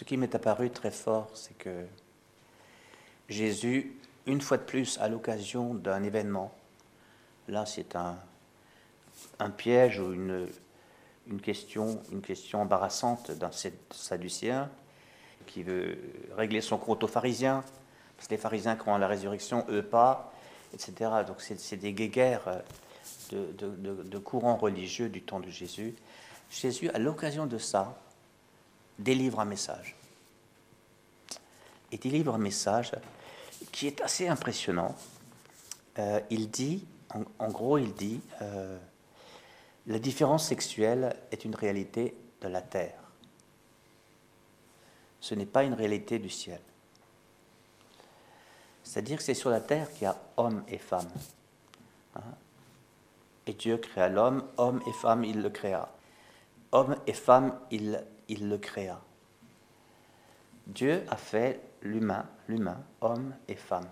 ce qui m'est apparu très fort, c'est que Jésus, une fois de plus, à l'occasion d'un événement, là c'est un, piège ou une, question, une question embarrassante d'un sadducéen qui veut régler son compte aux pharisiens, parce que les pharisiens croient en la résurrection, eux pas, etc. Donc c'est des guéguerres de courants religieux du temps de Jésus. Jésus, à l'occasion de ça, délivre un message. Et délivre un message qui est assez impressionnant. Euh, il dit, en, gros, il dit, euh, la différence sexuelle est une réalité de la terre. Ce n'est pas une réalité du ciel. C'est-à-dire que c'est sur la terre qu'il y a homme et femme. Hein. et Dieu créa l'homme, homme et femme, il le créa. Homme et femme, il, il le créa. Dieu a fait l'humain, l'humain, homme et femme,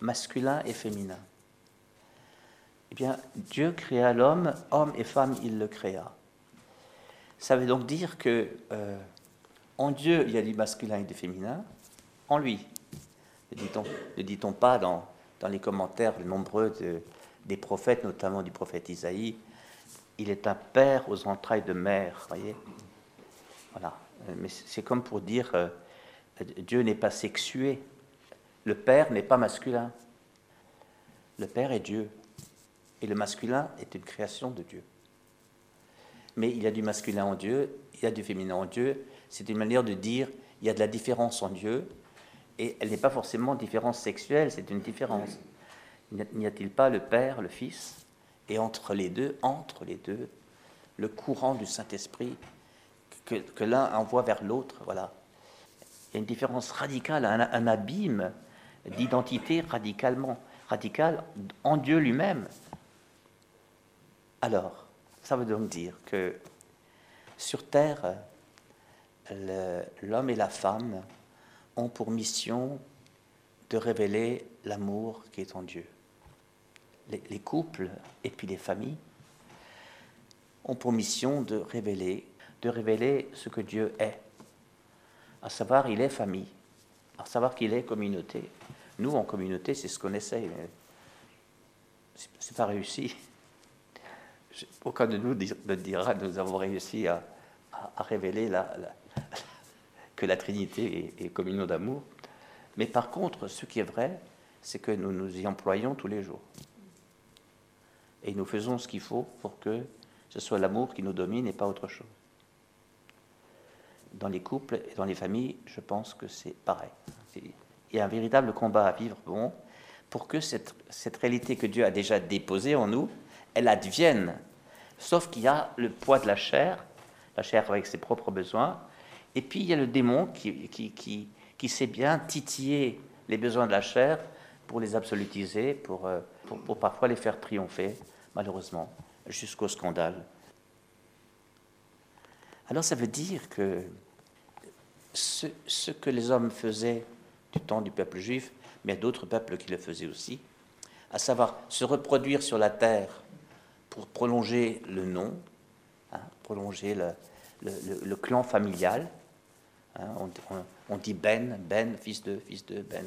masculin et féminin. Eh bien, Dieu créa l'homme, homme et femme, il le créa. Ça veut donc dire que euh, en Dieu, il y a du masculin et du féminin, en lui. Ne dit-on pas dans, dans, les commentaires nombreux des prophètes, notamment du prophète Isaïe, il est un père aux entrailles de mère, voyez? Voilà. Mais c'est comme pour dire, euh, Dieu n'est pas sexué. Le Père n'est pas masculin. Le Père est Dieu. Et le masculin est une création de Dieu. Mais il y a du masculin en Dieu, il y a du féminin en Dieu. C'est une manière de dire il y a de la différence en Dieu. Et elle n'est pas forcément différence sexuelle, c'est une différence. N'y a-t-il pas le Père, le Fils, et entre les deux, entre les deux, le courant du Saint-Esprit que, l'un envoie vers l'autre, voilà. Il y a une différence radicale, un, abîme d'identité radicalement radical en Dieu lui-même. Alors, ça veut donc dire que sur Terre, l'homme et la femme ont pour mission de révéler l'amour qui est en Dieu. Les, couples et puis les familles ont pour mission de révéler, de révéler ce que Dieu est à savoir il est famille, à savoir qu'il est communauté. Nous, en communauté, c'est ce qu'on essaye, mais c'est pas réussi. Aucun de nous ne dira nous avons réussi à, révéler que la Trinité est, est communion d'amour. Mais par contre, ce qui est vrai, c'est que nous nous y employons tous les jours. Et nous faisons ce qu'il faut pour que ce soit l'amour qui nous domine et pas autre chose dans les couples et dans les familles, je pense que c'est pareil. Il y a un véritable combat à vivre bon, pour que cette, réalité que Dieu a déjà déposée en nous, elle advienne. Sauf qu'il y a le poids de la chair, la chair avec ses propres besoins, et puis il y a le démon qui, sait bien titiller les besoins de la chair pour les absolutiser, euh, pour parfois les faire triompher, malheureusement, jusqu'au scandale. Alors ça veut dire que ce, que les hommes faisaient du temps du peuple juif, mais d'autres peuples qui le faisaient aussi, à savoir se reproduire sur la terre pour prolonger le nom, hein, prolonger le, clan familial. Hein, on, dit Ben, Ben, fils de, fils de, Ben.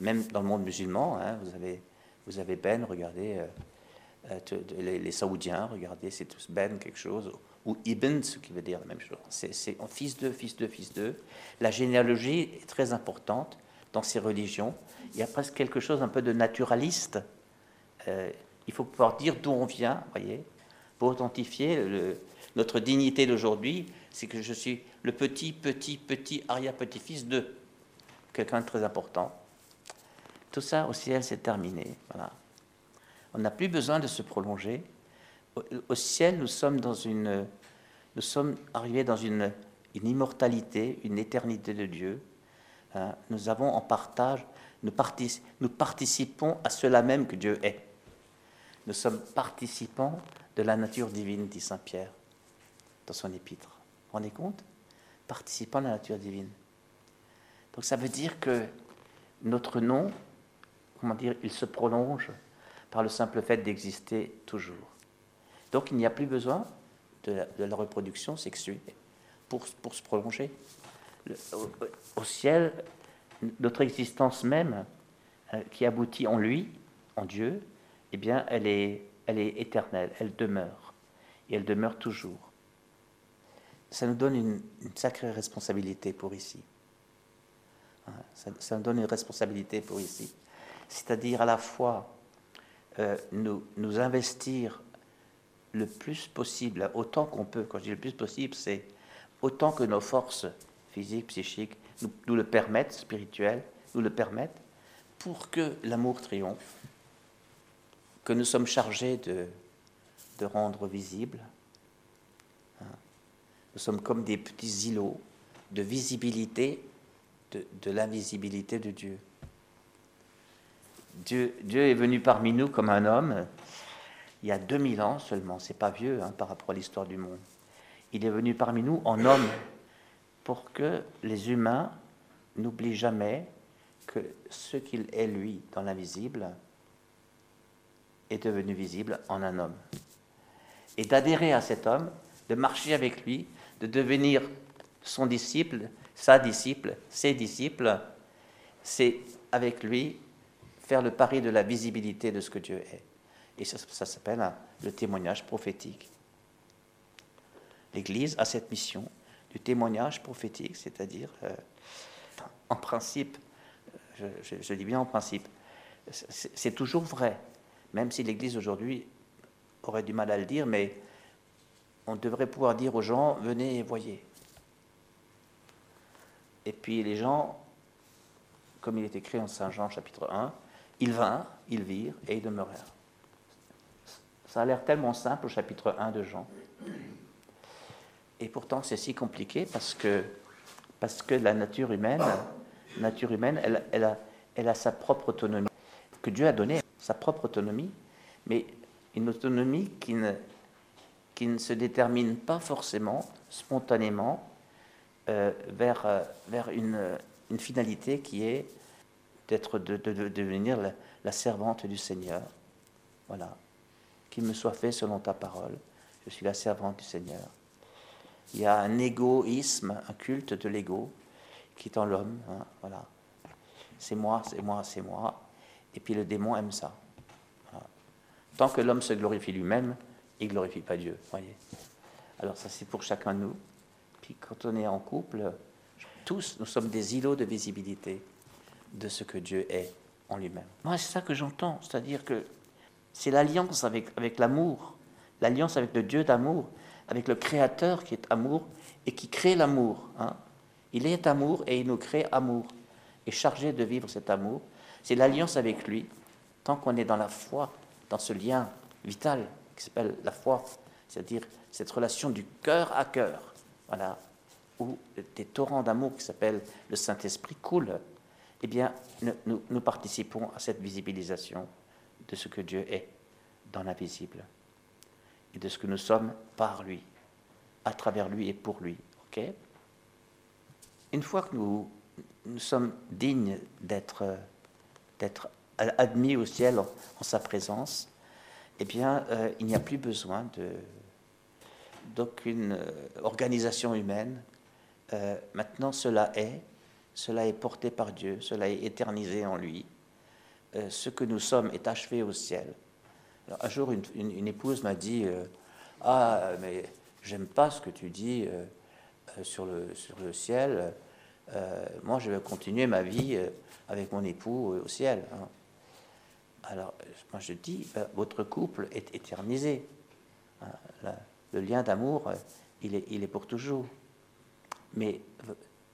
Même dans le monde musulman, hein, vous, avez, vous avez Ben, regardez, euh, euh, les, les, Saoudiens, regardez, c'est tous Ben quelque chose, ou Ibn, ce qui veut dire la même chose. C'est fils de, fils de, fils de. La généalogie est très importante dans ces religions. Il y a presque quelque chose un peu de naturaliste. Euh, il faut pouvoir dire d'où on vient, voyez, pour authentifier notre dignité d'aujourd'hui. C'est que je suis le petit, petit, petit arrière-petit-fils de quelqu'un de très important. Tout ça au ciel, c'est terminé. Voilà. On n'a plus besoin de se prolonger au ciel, nous sommes, arrivés dans une, immortalité, une éternité de Dieu. Hein. nous avons en partage, nous, nous participons à cela même que Dieu est. Nous sommes participants de la nature divine, dit Saint Pierre dans son épître. Vous vous rendez compte? Participants de la nature divine. Donc ça veut dire que notre nom, comment dire, il se prolonge par le simple fait d'exister toujours. Donc il n'y a plus besoin de la, reproduction sexuelle pour, pour, se prolonger. au, ciel, notre existence même, euh, qui aboutit en lui, en Dieu, eh bien, elle est, elle est éternelle, elle demeure, et elle demeure toujours. Ça nous donne une, sacrée responsabilité pour ici. Hein, ça, nous donne une responsabilité pour ici. C'est-à-dire à la fois euh, nous, nous investir le plus possible, autant qu'on peut. Quand je dis le plus possible, c'est autant que nos forces physiques, psychiques nous, le permettent, spirituelles, nous le permettent, pour que l'amour triomphe, que nous sommes chargés de, de rendre visible. Hein. Nous sommes comme des petits îlots de visibilité de, de l'invisibilité de Dieu. Dieu. Dieu est venu parmi nous comme un homme, il y a 2000 ans seulement, c'est pas vieux hein, par rapport à l'histoire du monde. Il est venu parmi nous en homme pour que les humains n'oublient jamais que ce qu'il est lui dans l'invisible est devenu visible en un homme. Et d'adhérer à cet homme, de marcher avec lui, de devenir son disciple, sa disciple, ses disciples, c'est avec lui faire le pari de la visibilité de ce que Dieu est. Et ça, s'appelle le témoignage prophétique. L'Église a cette mission du témoignage prophétique, c'est-à-dire, euh, en principe, je, dis bien en principe, c'est toujours vrai, même si l'Église aujourd'hui aurait du mal à le dire, mais on devrait pouvoir dire aux gens, venez et voyez. Et puis les gens, comme il est écrit en Saint Jean chapitre 1, ils vinrent, ils virent et ils demeurèrent. Ça a l'air tellement simple au chapitre 1 de Jean. Et pourtant, c'est si compliqué parce que, parce que la nature humaine, nature humaine elle, a, elle a sa propre autonomie, que Dieu a donnée, sa propre autonomie, mais une autonomie qui ne, qui ne se détermine pas forcément, spontanément, euh, vers, euh, vers une, une, finalité qui est d'être de, de, devenir la, la servante du Seigneur. Voilà qu'il me soit fait selon ta parole. Je suis la servante du Seigneur. Il y a un égoïsme, un culte de l'ego qui est en l'homme. Hein, voilà. C'est moi, c'est moi, c'est moi. Et puis le démon aime ça. Tant que l'homme se glorifie lui-même, il ne glorifie pas Dieu. Voyez. Alors ça c'est pour chacun de nous. Puis quand on est en couple, tous nous sommes des îlots de visibilité de ce que Dieu est en lui-même. Moi c'est ça que j'entends, c'est-à-dire que c'est l'alliance avec, l'amour, l'alliance avec le Dieu d'amour, avec le Créateur qui est amour et qui crée l'amour. Hein. Il est amour et il nous crée amour. Et chargé de vivre cet amour, c'est l'alliance avec lui, tant qu'on est dans la foi, dans ce lien vital qui s'appelle la foi, c'est-à-dire cette relation du cœur à cœur, voilà, où des torrents d'amour qui s'appellent le Saint-Esprit coulent, eh bien, nous participons à cette visibilisation de ce que Dieu est dans l'invisible et de ce que nous sommes par lui, à travers lui et pour lui. Une fois que nous, nous sommes dignes d'être, admis au ciel en, sa présence, eh bien, euh, il n'y a plus besoin d'aucune euh, organisation humaine. Euh, maintenant, cela est, cela est porté par Dieu, cela est éternisé en lui. Euh, ce que nous sommes est achevé au ciel. un jour, une, épouse m'a dit euh, Ah, mais j'aime pas ce que tu dis euh, sur, le, ciel. moi, je vais continuer ma vie avec mon époux au ciel. Hein. Alors, moi, je dis Votre couple est éternisé. Hein. le lien d'amour, il est pour toujours. Mais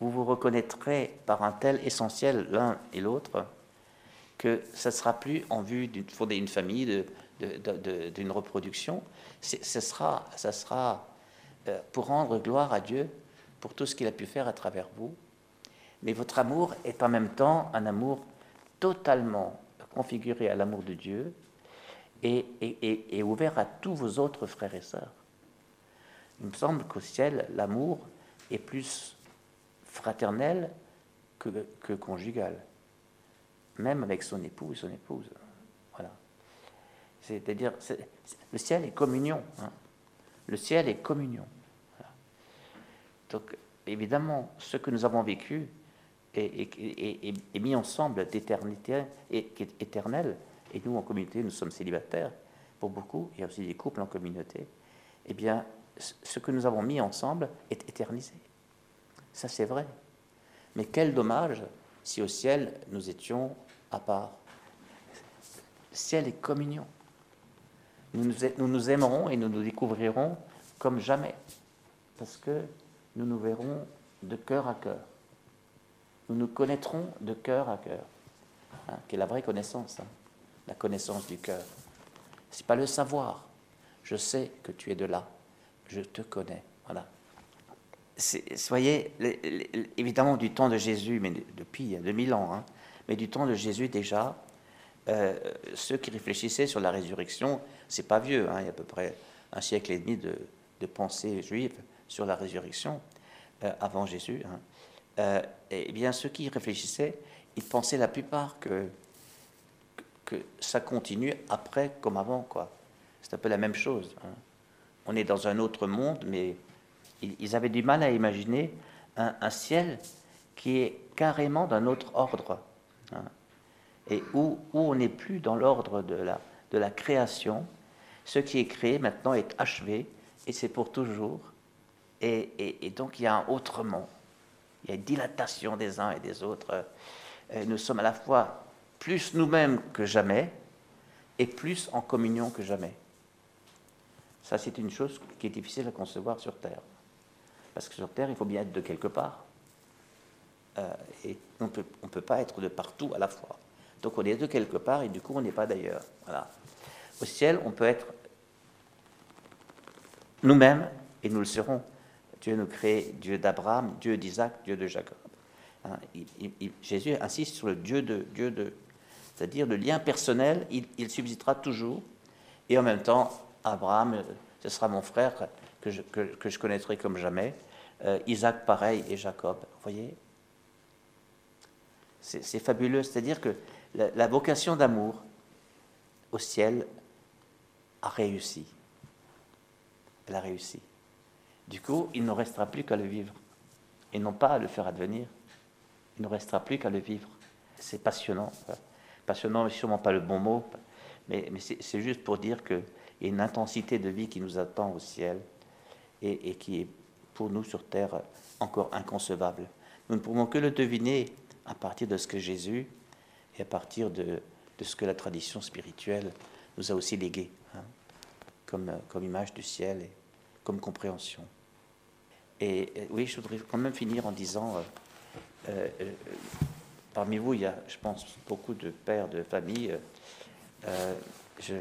vous vous reconnaîtrez par un tel essentiel l'un et l'autre que ça ne sera plus en vue de fonder une famille, d'une reproduction. Ce sera, ça sera euh, pour rendre gloire à Dieu pour tout ce qu'il a pu faire à travers vous. Mais votre amour est en même temps un amour totalement configuré à l'amour de Dieu et, et, ouvert à tous vos autres frères et sœurs. Il me semble qu'au ciel, l'amour est plus fraternel que, que conjugal même avec son époux et son épouse. Voilà. C'est-à-dire, le ciel est communion. Hein. Le ciel est communion. Donc, évidemment, ce que nous avons vécu est, mis ensemble d'éternité éternelle, et nous en communauté, nous sommes célibataires, pour beaucoup, il y a aussi des couples en communauté, eh bien, ce que nous avons mis ensemble est éternisé. Ça, c'est vrai. Mais quel dommage si au ciel nous étions à part. Ciel et communion. Nous nous, aimerons et nous nous découvrirons comme jamais, parce que nous nous verrons de cœur à cœur. Nous nous connaîtrons de cœur à cœur, hein, qui est la vraie connaissance, hein, la connaissance du cœur. C'est pas le savoir. Je sais que tu es de là. Je te connais. Voilà. Soyez évidemment du temps de Jésus, mais depuis il y a 2000 ans, hein, mais du temps de Jésus déjà, euh, ceux qui réfléchissaient sur la résurrection, c'est pas vieux, il y a à peu près un siècle et demi de, de pensée juive sur la résurrection euh, avant Jésus. Hein. Euh, et bien ceux qui réfléchissaient, ils pensaient la plupart que, que ça continue après comme avant. quoi. C'est un peu la même chose. Hein. On est dans un autre monde, mais ils, avaient du mal à imaginer un, ciel qui est carrément d'un autre ordre. Et où, où on n'est plus dans l'ordre de la, de la création. Ce qui est créé maintenant est achevé et c'est pour toujours. Et, donc il y a un autrement. Il y a une dilatation des uns et des autres. Euh, nous sommes à la fois plus nous-mêmes que jamais et plus en communion que jamais. Ça, c'est une chose qui est difficile à concevoir sur Terre. Parce que sur Terre, il faut bien être de quelque part. Euh, et on peut, ne peut pas être de partout à la fois. Donc on est de quelque part et du coup on n'est pas d'ailleurs. Voilà. Au ciel, on peut être nous-mêmes et nous le serons. Dieu nous crée Dieu d'Abraham, Dieu d'Isaac, Dieu de Jacob. Hein, Jésus insiste sur le Dieu de, Dieu c'est-à-dire le lien personnel, il, subsistera toujours. Et en même temps, Abraham, ce sera mon frère que je, que, je connaîtrai comme jamais. Euh, Isaac, pareil, et Jacob. Vous voyez C'est fabuleux. C'est-à-dire que la vocation d'amour au ciel a réussi. Elle a réussi. Du coup, il ne restera plus qu'à le vivre. Et non pas à le faire advenir. Il ne restera plus qu'à le vivre. C'est passionnant. Passionnant, mais sûrement pas le bon mot. Mais, c'est juste pour dire qu'il y a une intensité de vie qui nous attend au ciel et, qui est pour nous sur terre encore inconcevable. Nous ne pouvons que le deviner à partir de ce que Jésus et à partir de, ce que la tradition spirituelle nous a aussi légué, hein, comme, comme image du ciel et comme compréhension. Et, oui, je voudrais quand même finir en disant, euh, euh, euh, parmi vous, il y a, je pense, beaucoup de pères de famille. Je,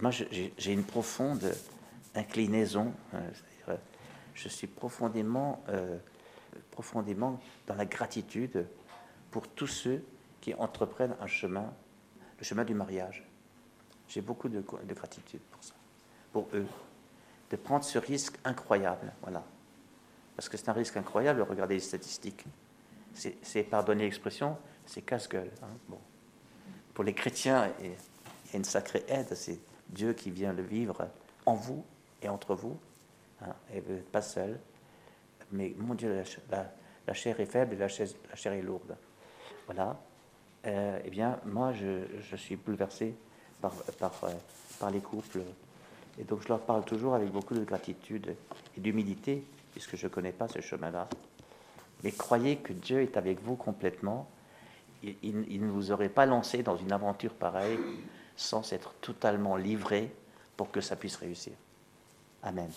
moi, j'ai une profonde inclinaison. Hein, je suis profondément, profondément dans la gratitude pour tous ceux qui entreprennent un chemin, le chemin du mariage. J'ai beaucoup de, de gratitude pour ça, pour eux, de prendre ce risque incroyable. Voilà parce que c'est un risque incroyable, regardez les statistiques. C'est, pardonner l'expression, c'est casse-gueule. Hein. Bon. Pour les chrétiens, il y a une sacrée aide, c'est Dieu qui vient le vivre en vous et entre vous, hein, et vous n'êtes pas seul. Mais mon Dieu, la, chair est faible et la chair, la chair est lourde. Voilà. Euh, eh bien, moi, je, suis bouleversé par, euh, par les couples. Et donc, je leur parle toujours avec beaucoup de gratitude et d'humilité puisque je ne connais pas ce chemin-là. Mais croyez que Dieu est avec vous complètement. Il, ne vous aurait pas lancé dans une aventure pareille sans s'être totalement livré pour que ça puisse réussir. Amen.